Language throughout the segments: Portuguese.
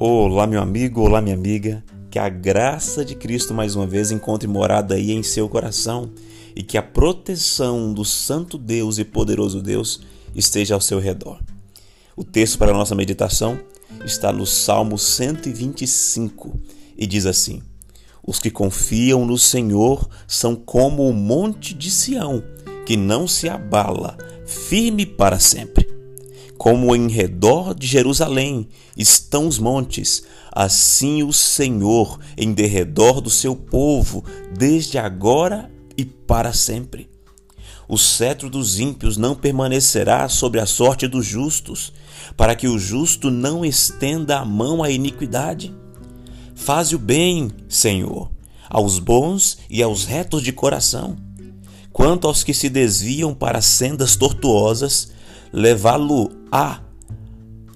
Olá, meu amigo, olá, minha amiga. Que a graça de Cristo mais uma vez encontre morada aí em seu coração e que a proteção do Santo Deus e poderoso Deus esteja ao seu redor. O texto para a nossa meditação está no Salmo 125 e diz assim: Os que confiam no Senhor são como o monte de Sião, que não se abala, firme para sempre. Como em redor de Jerusalém estão os montes, assim o Senhor em derredor do seu povo, desde agora e para sempre. O cetro dos ímpios não permanecerá sobre a sorte dos justos, para que o justo não estenda a mão à iniquidade. Faze o bem, Senhor, aos bons e aos retos de coração. Quanto aos que se desviam para sendas tortuosas, levá-lo-á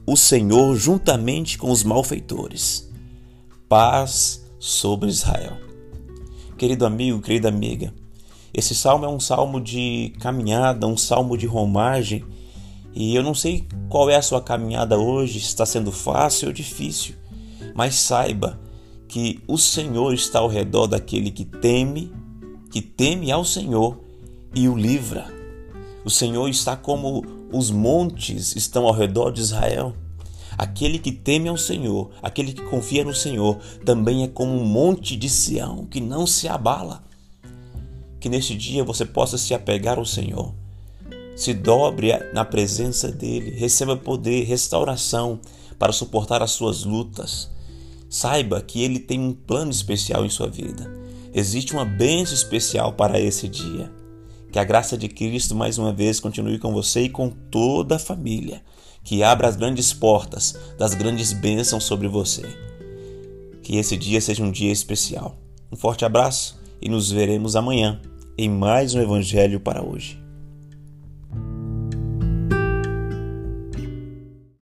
o Senhor juntamente com os malfeitores. Paz sobre Israel. Querido amigo, querida amiga, esse salmo é um salmo de caminhada, um salmo de romagem, e eu não sei qual é a sua caminhada hoje, se está sendo fácil ou difícil, mas saiba que o Senhor está ao redor daquele que teme, que teme ao Senhor e o livra. O Senhor está como os montes estão ao redor de Israel. Aquele que teme ao Senhor, aquele que confia no Senhor, também é como um monte de Sião que não se abala. Que neste dia você possa se apegar ao Senhor, se dobre na presença dEle, receba poder, restauração para suportar as suas lutas. Saiba que Ele tem um plano especial em sua vida. Existe uma bênção especial para esse dia. Que a graça de Cristo mais uma vez continue com você e com toda a família. Que abra as grandes portas das grandes bênçãos sobre você. Que esse dia seja um dia especial. Um forte abraço e nos veremos amanhã em mais um Evangelho para hoje.